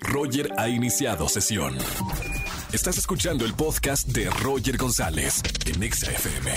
Roger ha iniciado sesión. Estás escuchando el podcast de Roger González en Exa FM.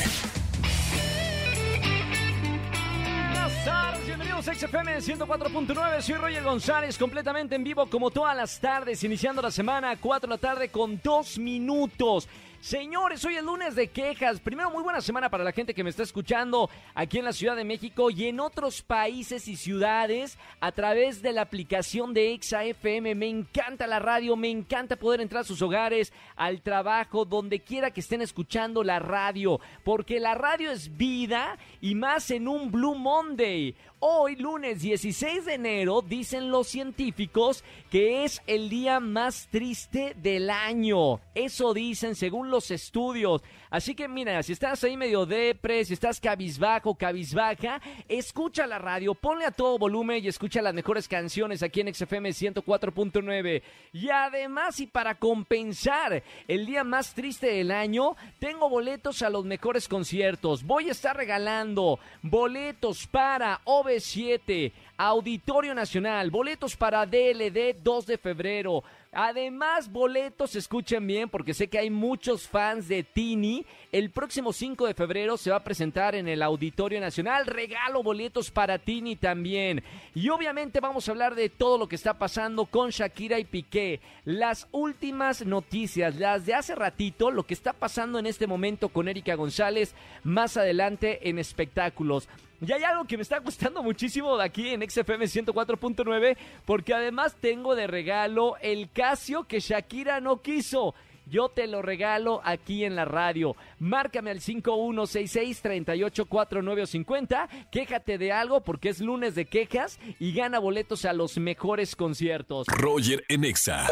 Buenas tardes, bienvenidos a XFM 104.9, soy Roger González, completamente en vivo como todas las tardes, iniciando la semana 4 de la tarde con 2 minutos. Señores, hoy es lunes de quejas. Primero, muy buena semana para la gente que me está escuchando aquí en la Ciudad de México y en otros países y ciudades a través de la aplicación de Exa FM. Me encanta la radio, me encanta poder entrar a sus hogares, al trabajo, donde quiera que estén escuchando la radio, porque la radio es vida y más en un Blue Monday. Hoy, lunes 16 de enero, dicen los científicos que es el día más triste del año. Eso dicen según los estudios. Así que mira, si estás ahí medio depre, si estás cabizbajo, cabizbaja, escucha la radio, ponle a todo volumen y escucha las mejores canciones aquí en XFM 104.9. Y además, y para compensar el día más triste del año, tengo boletos a los mejores conciertos. Voy a estar regalando boletos para OV7, Auditorio Nacional, boletos para DLD 2 de febrero. Además, boletos, escuchen bien, porque sé que hay muchos fans de Tini. El próximo 5 de febrero se va a presentar en el Auditorio Nacional. Regalo boletos para Tini también. Y obviamente vamos a hablar de todo lo que está pasando con Shakira y Piqué. Las últimas noticias, las de hace ratito, lo que está pasando en este momento con Erika González, más adelante en espectáculos. Y hay algo que me está gustando muchísimo de aquí en XFM 104.9, porque además tengo de regalo el Casio que Shakira no quiso. Yo te lo regalo aquí en la radio. Márcame al 5166-384950. Quéjate de algo porque es lunes de quejas y gana boletos a los mejores conciertos. Roger en Exa.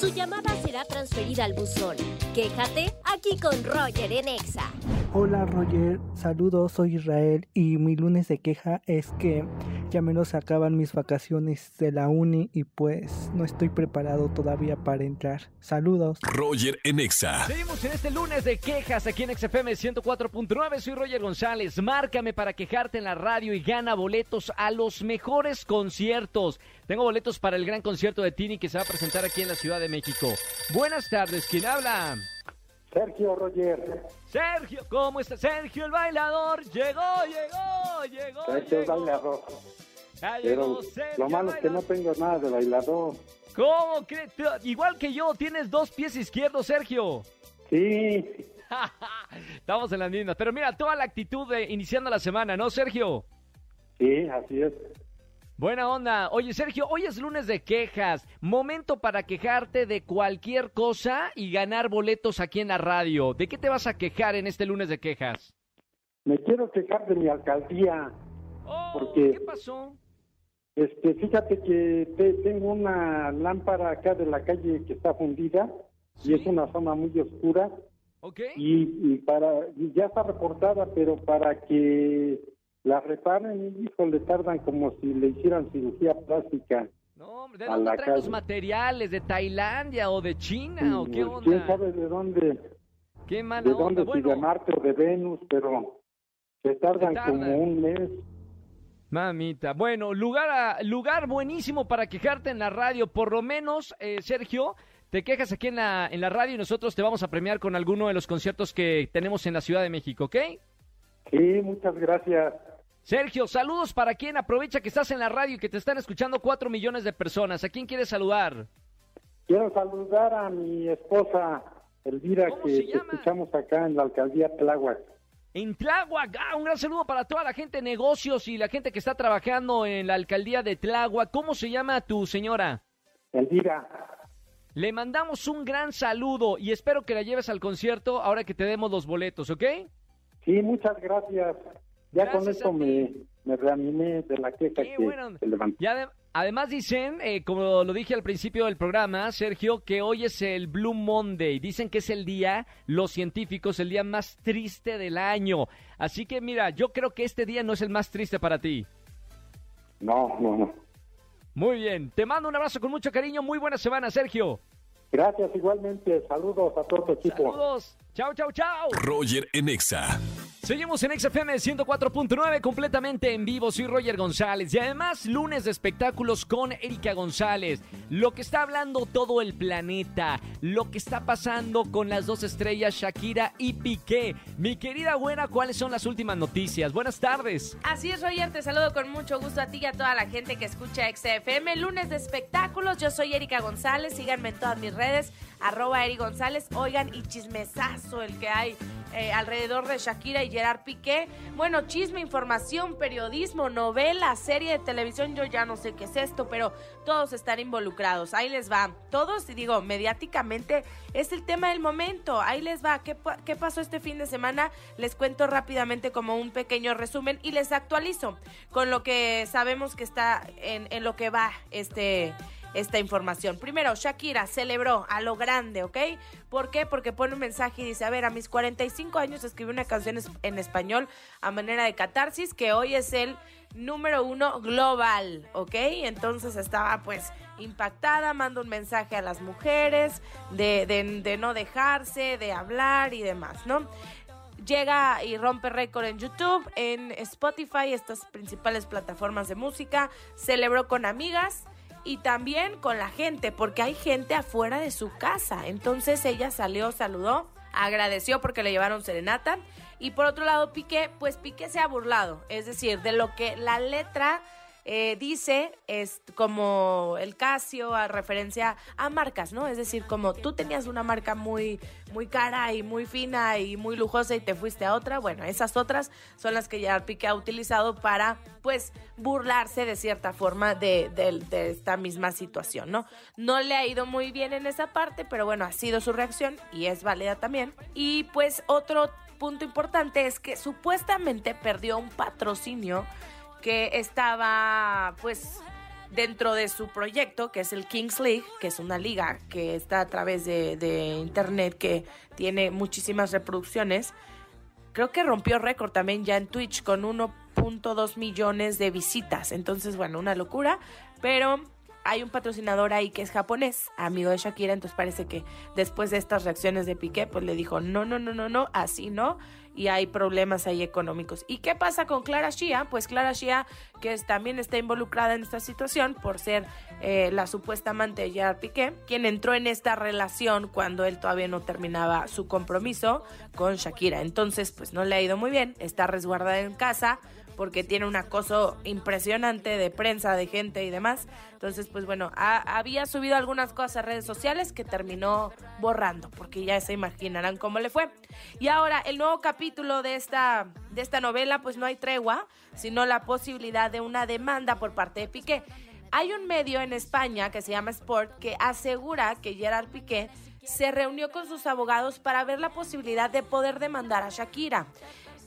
Su llamada será transferida al buzón. Quéjate aquí con Roger en Exa. Hola Roger, saludos, soy Israel y mi lunes de queja es que ya menos se acaban mis vacaciones de la uni y pues no estoy preparado todavía para entrar. Saludos. Roger en Exa. Seguimos en este lunes de quejas aquí en XFM 104.9. Soy Roger González. Márcame para quejarte en la radio y gana boletos a los mejores conciertos. Tengo boletos para el gran concierto de Tini que se va a presentar aquí en la Ciudad de México. Buenas tardes, ¿quién habla? Sergio Roger. Sergio, ¿cómo está? Sergio el bailador. Llegó, llegó, llegó. Sergio el llegó. bailador. Ya llegó Pero Sergio lo el malo es que no bailador. tengo nada de bailador. ¿Cómo crees? Igual que yo, tienes dos pies izquierdos, Sergio. Sí, Estamos en las mismas. Pero mira, toda la actitud de iniciando la semana, ¿no, Sergio? sí, así es. Buena onda. Oye, Sergio, hoy es lunes de quejas. Momento para quejarte de cualquier cosa y ganar boletos aquí en la radio. ¿De qué te vas a quejar en este lunes de quejas? Me quiero quejar de mi alcaldía. Oh, Porque- ¿Qué pasó? Este, fíjate que te- tengo una lámpara acá de la calle que está fundida Sí. y es una zona muy oscura ¿Ok? y, y para y ya está reportada, pero para que la reparen, hijo, le tardan como si le hicieran cirugía plástica. No, hombre, ¿de dónde traen los materiales? ¿De Tailandia o de China? ¿O qué Pues, ¿Quién onda? sabe de dónde? Qué mala de onda. dónde, si Bueno, de Marte o de Venus, pero se tardan, tardan. como un mes. Mamita, bueno, lugar, a- lugar buenísimo para quejarte en la radio. Por lo menos, eh, Sergio, te quejas aquí en la, en la radio y nosotros te vamos a premiar con alguno de los conciertos que tenemos en la Ciudad de México, ¿ok? Sí, muchas gracias. Sergio, saludos para quien aprovecha que estás en la radio y que te están escuchando cuatro millones de personas. ¿A quién quieres saludar? Quiero saludar a mi esposa Elvira, ¿Cómo que te escuchamos acá en la alcaldía Tláhuac. En Tláhuac, ah, un gran saludo para toda la gente de negocios y la gente que está trabajando en la alcaldía de Tláhuac. ¿Cómo se llama tu señora? Elvira, Le mandamos un gran saludo y espero que la lleves al concierto ahora que te demos los boletos, ¿ok? sí, muchas gracias. Ya con Gracias esto me, me reanimé de la queja Qué que, bueno. que levanté. Además dicen, eh, como lo dije al principio del programa, Sergio, que hoy es el Blue Monday. Dicen que es el día, los científicos, el día más triste del año. Así que mira, yo creo que este día no es el más triste para ti. No, no, no. Muy bien, te mando un abrazo con mucho cariño. Muy buena semana, Sergio. Gracias igualmente. Saludos a todo tu equipo. Saludos. Chao, chao, chao. Roger en Exa. Seguimos en XFM 104.9 completamente en vivo. Soy Roger González y además lunes de espectáculos con Erika González. Lo que está hablando todo el planeta, lo que está pasando con las dos estrellas Shakira y Piqué. Mi querida buena, ¿cuáles son las últimas noticias? Buenas tardes. Así es, Roger, te saludo con mucho gusto a ti y a toda la gente que escucha XFM. Lunes de espectáculos, yo soy Erika González, síganme en todas mis redes, arroba Eri González. Oigan, y chismesazo el que hay eh, alrededor de Shakira y Gerard Piqué. Bueno, chisme, información, periodismo, novela, serie de televisión, yo ya no sé qué es esto, pero todos están involucrados. Ahí les va. Todos, y digo, mediáticamente es el tema del momento. Ahí les va. ¿Qué, ¿Qué pasó este fin de semana? Les cuento rápidamente como un pequeño resumen y les actualizo con lo que sabemos que está en lo que va este esta información. Primero, Shakira celebró a lo grande, ¿ok? ¿Por qué? Porque pone un mensaje y dice, a ver, a mis 45 años escribí una canción en español a manera de catarsis, que hoy es el número uno global, ¿ok? Entonces estaba pues impactada, manda un mensaje a las mujeres de, de no dejarse, de hablar y demás, ¿no? llega y rompe récord en YouTube, en Spotify, estas principales plataformas de música, celebró con amigas y también con la gente, porque hay gente afuera de su casa. Entonces ella salió, saludó, agradeció porque le llevaron serenata. Y por otro lado, Piqué, pues Piqué se ha burlado, es decir, de lo que la letra eh, dice es como el Casio a referencia a marcas, ¿no? Es decir, como tú tenías una marca muy, muy cara y muy fina y muy lujosa y te fuiste a otra, bueno, esas otras son las que ya Piqué ha utilizado para, pues, burlarse de cierta forma de, de esta misma situación, ¿no? No le ha ido muy bien en esa parte, pero bueno, ha sido su reacción y es válida también. Y pues otro punto importante es que supuestamente perdió un patrocinio que estaba pues dentro de su proyecto, que es el Kings League, que es una liga que está a través de, internet, que tiene muchísimas reproducciones. Creo que rompió récord también ya en Twitch con 1.2 millones de visitas. Entonces, bueno, una locura. Pero hay un patrocinador ahí que es japonés, amigo de Shakira, entonces parece que después de estas reacciones de Piqué, pues le dijo, no, no, no, no, no, así no, y hay problemas ahí económicos. ¿Y qué pasa con Clara Shia? Pues Clara Shia, que también está involucrada en esta situación por ser eh, la supuesta amante de Gerard Piqué, quien entró en esta relación cuando él todavía no terminaba su compromiso con Shakira. Entonces, pues no le ha ido muy bien, está resguardada en casa, porque tiene un acoso impresionante de prensa, de gente y demás. Entonces, pues bueno, había subido algunas cosas a redes sociales que terminó borrando, porque ya se imaginarán cómo le fue. Y ahora, el nuevo capítulo de esta, de esta novela, pues no hay tregua, sino la posibilidad de una demanda por parte de Piqué. Hay un medio en España que se llama Sport que asegura que Gerard Piqué se reunió con sus abogados para ver la posibilidad de poder demandar a Shakira.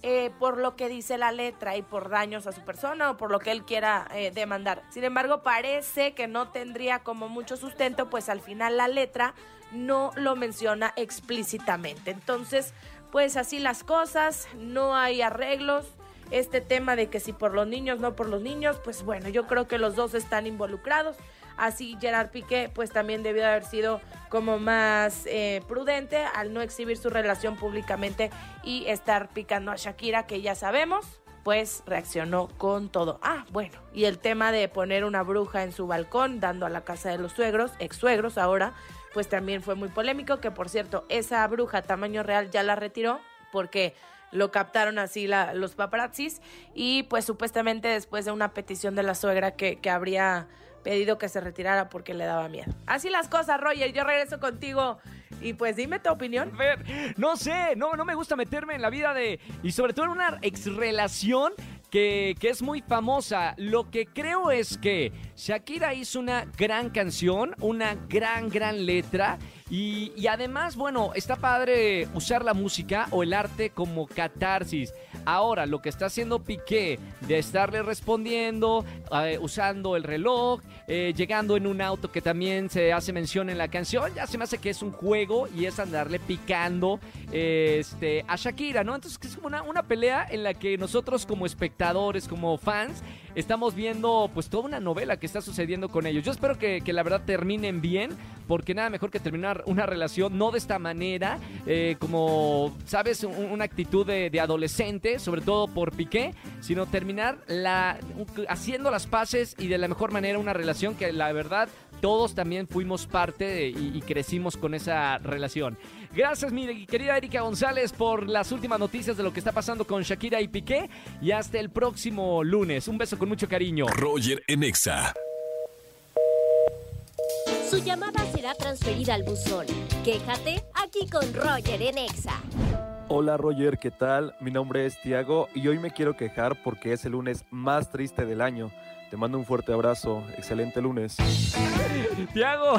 Eh, por lo que dice la letra y por daños a su persona o por lo que él quiera eh, demandar. Sin embargo, parece que no tendría como mucho sustento, pues al final la letra no lo menciona explícitamente. Entonces, pues así las cosas, no hay arreglos. Este tema de que si por los niños, no por los niños, pues bueno, yo creo que los dos están involucrados. Así Gerard Piqué pues también debió haber sido como más eh, prudente al no exhibir su relación públicamente y estar picando a Shakira que ya sabemos pues reaccionó con todo. Ah, bueno, y el tema de poner una bruja en su balcón dando a la casa de los suegros, ex suegros ahora, pues también fue muy polémico, que por cierto, esa bruja tamaño real ya la retiró porque lo captaron así la, los paparazzis y pues supuestamente después de una petición de la suegra que, que habría pedido que se retirara porque le daba miedo. Así las cosas, Roger. Yo regreso contigo y pues dime tu opinión. No sé, no, no me gusta meterme en la vida de. Y sobre todo en una ex relación que, que, es muy famosa. Lo que creo es que Shakira hizo una gran canción, una gran, gran letra. Y, además, bueno, está padre usar la música o el arte como catarsis. Ahora, lo que está haciendo Piqué de estarle respondiendo, eh, usando el reloj, eh, llegando en un auto que también se hace mención en la canción, ya se me hace que es un juego y es andarle picando este, a Shakira, ¿no? Entonces es como una, una pelea en la que nosotros como espectadores, como fans, estamos viendo pues toda una novela que está sucediendo con ellos. Yo espero que, que la verdad terminen bien, porque nada mejor que terminar una relación no de esta manera, eh, como, ¿sabes? Un- una actitud de, adolescente, sobre todo por Piqué, sino terminar la, haciendo las paces y de la mejor manera una relación que la verdad todos también fuimos parte y, y crecimos con esa relación. Gracias, mi querida Erika González, por las últimas noticias de lo que está pasando con Shakira y Piqué. Y hasta el próximo lunes. Un beso con mucho cariño. Roger en Exa. Su llamada será transferida al buzón. Quéjate aquí con Roger en Exa. Hola Roger, ¿qué tal? Mi nombre es Tiago y hoy me quiero quejar porque es el lunes más triste del año. Te mando un fuerte abrazo, excelente lunes. Tiago,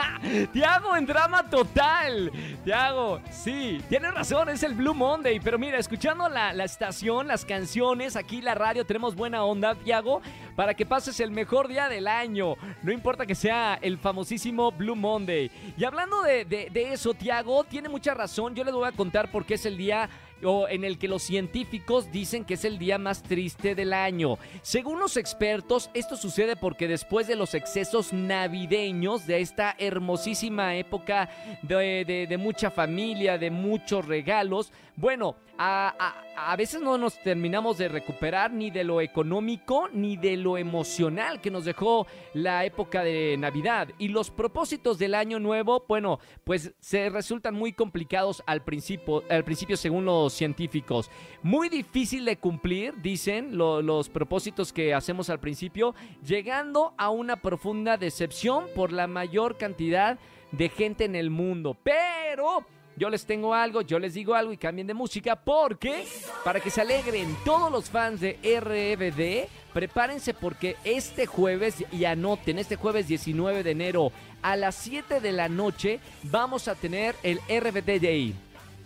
Tiago en drama total. Tiago, sí, tienes razón, es el Blue Monday. Pero mira, escuchando la, la estación, las canciones, aquí la radio, tenemos buena onda, Tiago, para que pases el mejor día del año. No importa que sea el famosísimo Blue Monday. Y hablando de, de- eso, Tiago, tiene mucha razón. Yo les voy a contar por qué es el día o en el que los científicos dicen que es el día más triste del año. Según los expertos, esto sucede porque después de los excesos navideños, de esta hermosísima época de, de- mucha familia, de muchos regalos, bueno, a, a- a veces no nos terminamos de recuperar ni de lo económico ni de lo emocional que nos dejó la época de Navidad. Y los propósitos del año nuevo, bueno, pues se resultan muy complicados al principio, al principio según los científicos. Muy difícil de cumplir, dicen lo- los propósitos que hacemos al principio, llegando a una profunda decepción por la mayor cantidad de gente en el mundo. Pero yo les tengo algo, yo les digo algo y cambien de música porque para que se alegren todos los fans de RBD, prepárense porque este jueves y anoten, este jueves 19 de enero a las 7 de la noche vamos a tener el RBD Day.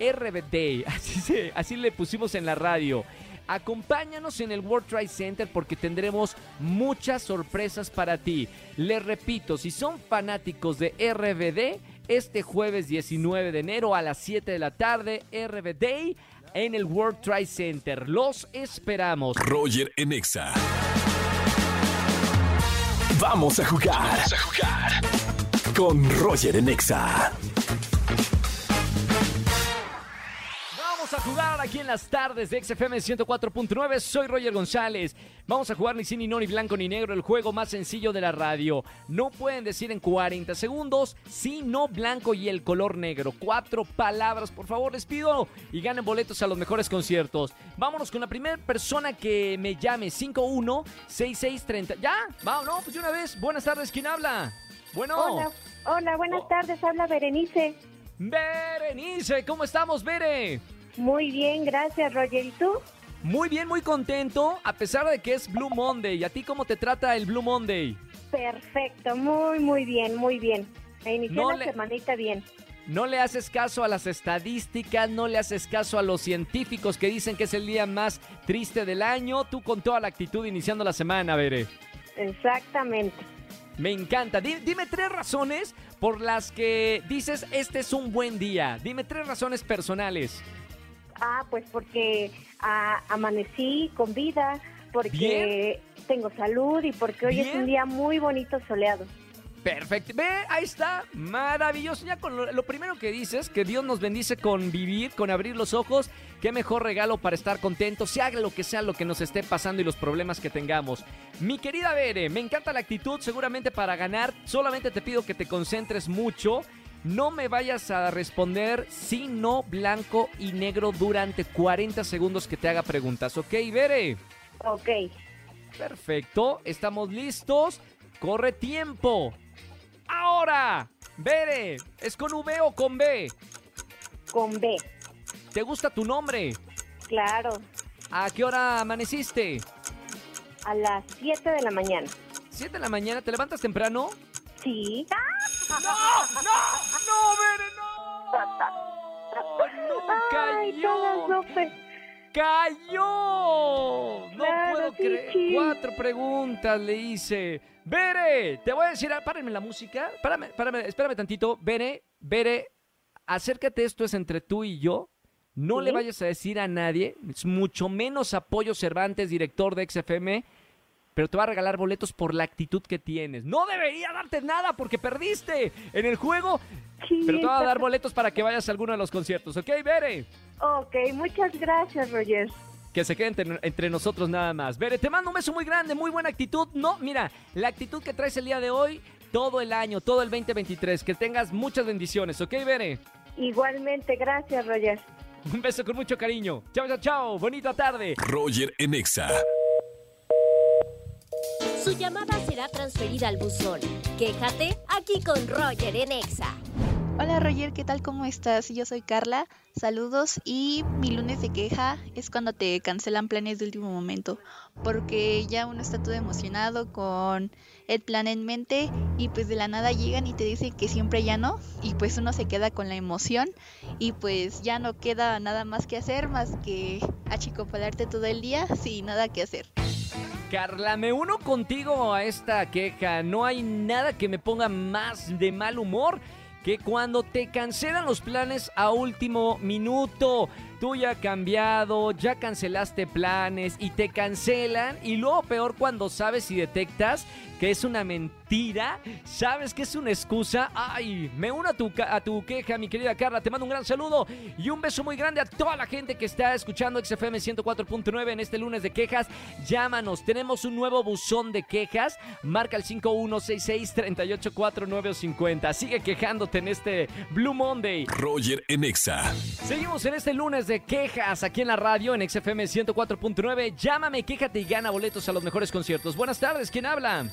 RBD, así, se, así le pusimos en la radio. Acompáñanos en el World Trade Center porque tendremos muchas sorpresas para ti. Les repito, si son fanáticos de RBD, este jueves 19 de enero a las 7 de la tarde, RBD en el World Trade Center. Los esperamos. Roger en Exa. Vamos a jugar. Vamos a jugar. Con Roger en Vamos a jugar aquí en las tardes de XFM 104.9. Soy Roger González. Vamos a jugar ni sí, ni no, ni blanco, ni negro, el juego más sencillo de la radio. No pueden decir en 40 segundos sí, no, blanco y el color negro. Cuatro palabras, por favor, les pido. Y ganen boletos a los mejores conciertos. Vámonos con la primera persona que me llame. 516630. ¿Ya? Vamos, no, pues de una vez. Buenas tardes, ¿quién habla? Bueno. Hola, hola, buenas Oh. tardes, habla Berenice. Berenice, ¿cómo estamos, Bere? Muy bien, gracias, Roger. ¿Y tú? Muy bien, muy contento, a pesar de que es Blue Monday. ¿Y a ti cómo te trata el Blue Monday? Perfecto, muy, muy bien, muy bien. Inicié No la le- semanita bien. No le haces caso a las estadísticas, no le haces caso a los científicos que dicen que es el día más triste del año. Tú con toda la actitud iniciando la semana, Bere. Exactamente. Me encanta. Di- dime tres razones por las que dices este es un buen día. Dime tres razones personales. Ah, pues porque ah, amanecí con vida, porque Bien. tengo salud y porque hoy es un día muy bonito soleado. Perfecto. Ve, ahí está. Maravilloso. Ya con lo, lo primero que dices, que Dios nos bendice con vivir, con abrir los ojos. Qué mejor regalo para estar contentos, sea lo que sea lo que nos esté pasando y los problemas que tengamos. Mi querida Bere, me encanta la actitud, seguramente para ganar. Solamente te pido que te concentres mucho. No me vayas a responder sí, no, blanco y negro durante 40 segundos que te haga preguntas. ¿Ok, Bere? Ok, Perfecto, estamos listos. Corre tiempo. Ahora, Bere, ¿es con V o con B? con B, ¿Te gusta tu nombre? claro, ¿A qué hora amaneciste? a las 7 de la mañana. ¿Siete de la mañana? ¿Te levantas temprano? Sí. ¡No! ¡No! Ay, todas ¡Cayó! No Claro, puedo creer. Cuatro preguntas le hice. Bere, te voy a decir, ah, párenme la música. Párame, párame, espérame tantito. Bere, Bere, acércate, esto es entre tú y yo. No Sí. le vayas a decir a nadie, es mucho menos Apoyo Cervantes, director de XFM, pero te va a regalar boletos por la actitud que tienes. No debería darte nada porque perdiste en el juego, Sí, pero te va a dar boletos para que vayas a alguno de los conciertos, ¿ok, Bere? Ok, muchas gracias, Roger. Que se quede entre, entre nosotros nada más. Bere, te mando un beso muy grande, muy buena actitud. No, mira, la actitud que traes el día de hoy, todo el año, todo el 2023. Que tengas muchas bendiciones, ¿ok, Bere? Igualmente, gracias, Roger. Un beso con mucho cariño. Chao, chao, chao. Bonita tarde. Roger en Exa. Su llamada será transferida al buzón. Quéjate aquí con Roger en Exa. Hola Roger, ¿qué tal? ¿Cómo estás? Yo soy Carla, saludos y mi lunes de queja es cuando te cancelan planes de último momento, porque ya uno está todo emocionado con el plan en mente y pues de la nada llegan y te dicen que siempre ya no y pues uno se queda con la emoción y pues ya no queda nada más que hacer más que achicopalarte todo el día sin nada que hacer. Carla, me uno contigo a esta queja. No hay nada que me ponga más de mal humor que cuando te cancelan los planes a último minuto. Tú ya cambiado, ya cancelaste planes y te cancelan. Y luego peor cuando sabes y detectas que es una mentira, sabes que es una excusa. Ay, me uno a tu, a tu queja, mi querida Carla. Te mando un gran saludo y un beso muy grande a toda la gente que está escuchando XFM 104.9 en este lunes de quejas. Llámanos, tenemos un nuevo buzón de quejas. Marca el 5166-384950. Sigue quejándote en este Blue Monday. Roger en Exa. Seguimos en este lunes de quejas aquí en la radio en XFM 104.9. Llámame, quéjate y gana boletos a los mejores conciertos. Buenas tardes, ¿quién habla?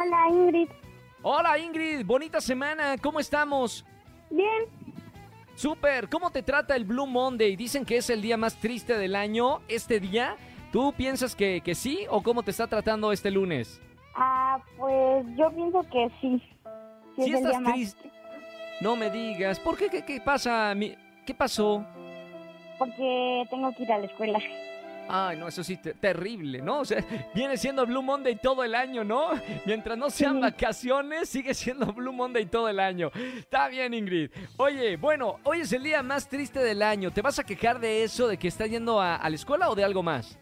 Hola, Ingrid. Hola Ingrid, bonita semana, ¿cómo estamos? Bien, Súper, ¿cómo te trata el Blue Monday? Dicen que es el día más triste del año, este día. ¿Tú piensas que, que sí o cómo te está tratando este lunes? ah, pues yo pienso que sí. Sí, Sí es estás triste. No me digas, ¿por qué? ¿Qué, qué pasa? ¿Qué pasó? Porque tengo que ir a la escuela. Ay, no, eso sí, te- terrible, ¿no? O sea, viene siendo Blue Monday todo el año, ¿no? Mientras no sean Sí. vacaciones, sigue siendo Blue Monday todo el año. Está bien, Ingrid. Oye, bueno, hoy es el día más triste del año. ¿Te vas a quejar de eso, de que estás yendo a, a la escuela o de algo más?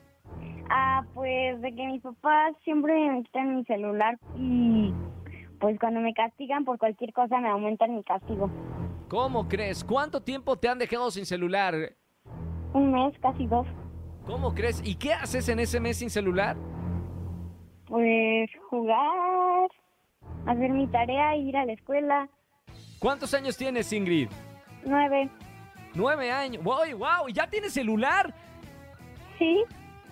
Ah, pues de que mis papás siempre me quitan mi celular y pues cuando me castigan por cualquier cosa me aumentan mi castigo. ¿Cómo crees? ¿Cuánto tiempo te han dejado sin celular? Un mes, casi dos. ¿Cómo crees? ¿Y qué haces en ese mes sin celular? Pues jugar, hacer mi tarea, ir a la escuela. ¿Cuántos años tienes, Ingrid? Nueve. Nueve años. ¡Wow! wow ¿Ya tienes celular? Sí,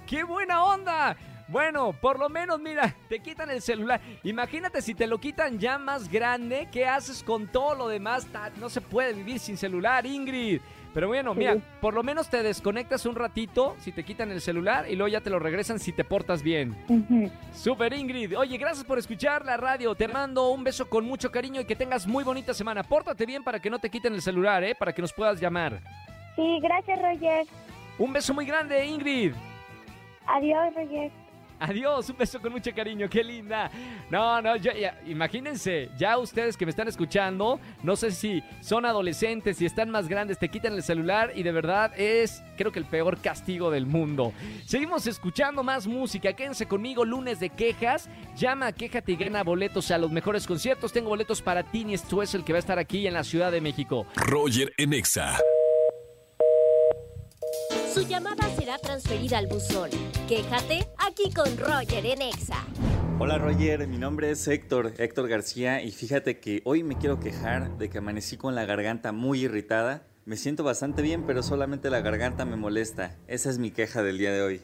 ¡Qué buena onda! Bueno, por lo menos, mira, te quitan el celular. Imagínate si te lo quitan ya más grande, ¿qué haces con todo lo demás? No se puede vivir sin celular, Ingrid. Pero bueno, mira, Sí. por lo menos te desconectas un ratito si te quitan el celular y luego ya te lo regresan si te portas bien. Super Ingrid. Oye, gracias por escuchar la radio. Te mando un beso con mucho cariño y que tengas muy bonita semana. Pórtate bien para que no te quiten el celular, ¿eh? Para que nos puedas llamar. sí, gracias Roger. Un beso muy grande, Ingrid. Adiós Roger. Adiós, un beso con mucho cariño, qué linda. No, no, ya, imagínense, ya ustedes que me están escuchando, no sé si son adolescentes, si están más grandes, te quitan el celular y de verdad es, creo que el peor castigo del mundo. Seguimos escuchando más música, quédense conmigo, lunes de quejas, llama, quéjate y gana boletos a los mejores conciertos. Tengo boletos para Tini Stuessel el que va a estar aquí en la Ciudad de México. Roger en Exa. Su llamada será transferida al buzón. Quéjate aquí con Roger en Exa. Hola Roger, mi nombre es Héctor, Héctor García y fíjate que hoy me quiero quejar de que amanecí con la garganta muy irritada. Me siento bastante bien, pero solamente la garganta me molesta. Esa es mi queja del día de hoy.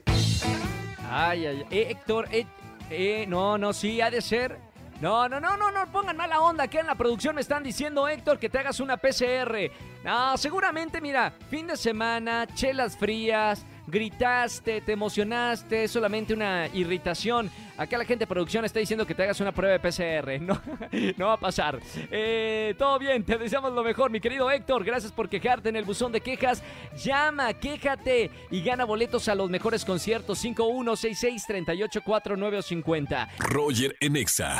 Ay, ay, ay. Eh, Héctor, eh, eh, no, no, sí, ha de ser. No, no, no, no, no pongan mala onda. Que en la producción me están diciendo, Héctor, que te hagas una PCR. No, seguramente, mira, fin de semana, chelas frías, gritaste, te emocionaste, es solamente una irritación. Acá la gente de producción está diciendo que te hagas una prueba de PCR. No, no va a pasar. Eh, todo bien, te deseamos lo mejor, mi querido Héctor. Gracias por quejarte en el buzón de quejas. Llama, quéjate y gana boletos a los mejores conciertos. 5166-384950. Roger en Exa.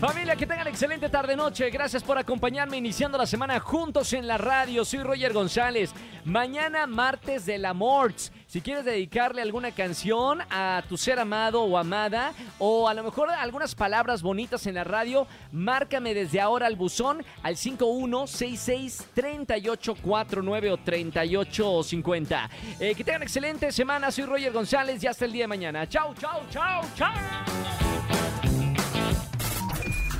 Familia, que tengan excelente tarde-noche. Gracias por acompañarme iniciando la semana juntos en la radio. Soy Roger González. Mañana, martes del amor. Si quieres dedicarle alguna canción a tu ser amado o amada, o a lo mejor algunas palabras bonitas en la radio, márcame desde ahora al buzón al 5166-3849 o 3850. Eh, que tengan excelente semana. Soy Roger González y hasta el día de mañana. Chau, chau, chau, chau.